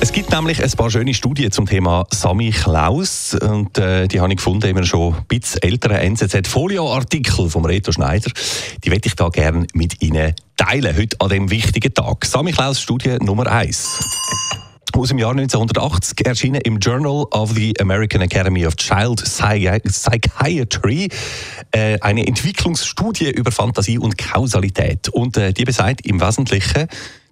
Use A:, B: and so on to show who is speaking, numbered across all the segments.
A: es gibt nämlich ein paar schöne Studien zum Thema Sami Klaus und äh, die habe ich gefunden, immer schon ein bisschen ältere NZZ-Folio-Artikel vom Reto Schneider. Die werde ich da gerne mit Ihnen teilen, heute an dem wichtigen Tag. Sami Klaus Studie Nummer 1 aus dem Jahr 1980 erschienen im Journal of the American Academy of Child Psychiatry äh, eine Entwicklungsstudie über Fantasie und Kausalität. Und äh, die besagt im Wesentlichen,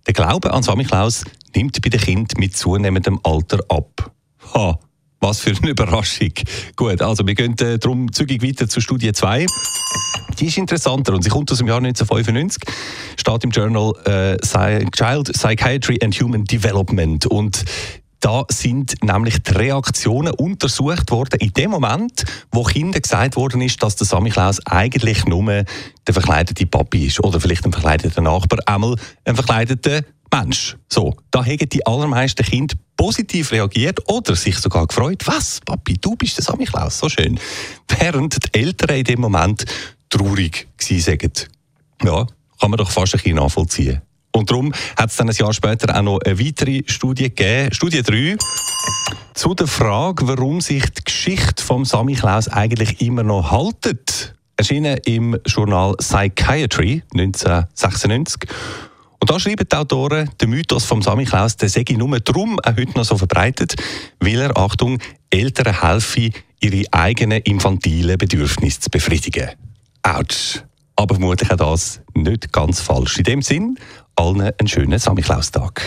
A: der Glaube an Samichlaus nimmt bei den Kindern mit zunehmendem Alter ab. Ha, was für eine Überraschung. Gut, also wir gehen äh, darum zügig weiter zur Studie 2. Die ist interessanter und sie kommt aus dem Jahr 1995, steht im Journal äh, Child Psychiatry and Human Development und da sind nämlich die Reaktionen untersucht worden in dem Moment, wo Kindern gesagt worden ist, dass der Samichlaus eigentlich nur der verkleidete Papi ist oder vielleicht ein verkleideter Nachbar, einmal ein verkleideter Mensch. So, da haben die allermeisten Kinder positiv reagiert oder sich sogar gefreut. Was, Papi, du bist der Samichlaus, so schön. Während die Eltern in dem Moment traurig waren. Ja, kann man doch fast ein bisschen nachvollziehen. Und darum hat es dann ein Jahr später auch noch eine weitere Studie gegeben, Studie 3, zu der Frage, warum sich die Geschichte vom Samichlaus eigentlich immer noch haltet. Erschienen im Journal Psychiatry 1996. Und da schreiben die Autoren, der Mythos vom Samichlaus, der sei nur darum auch heute noch so verbreitet, weil er, Achtung, Eltern helfe, ihre eigenen infantilen Bedürfnisse zu befriedigen. Autsch. Aber vermutlich auch das nicht ganz falsch. In dem Sinn, allen einen schönen Samichlaustag.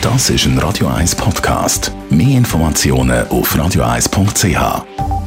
B: Das ist ein Radio 1 Podcast. Mehr Informationen auf radio1.ch.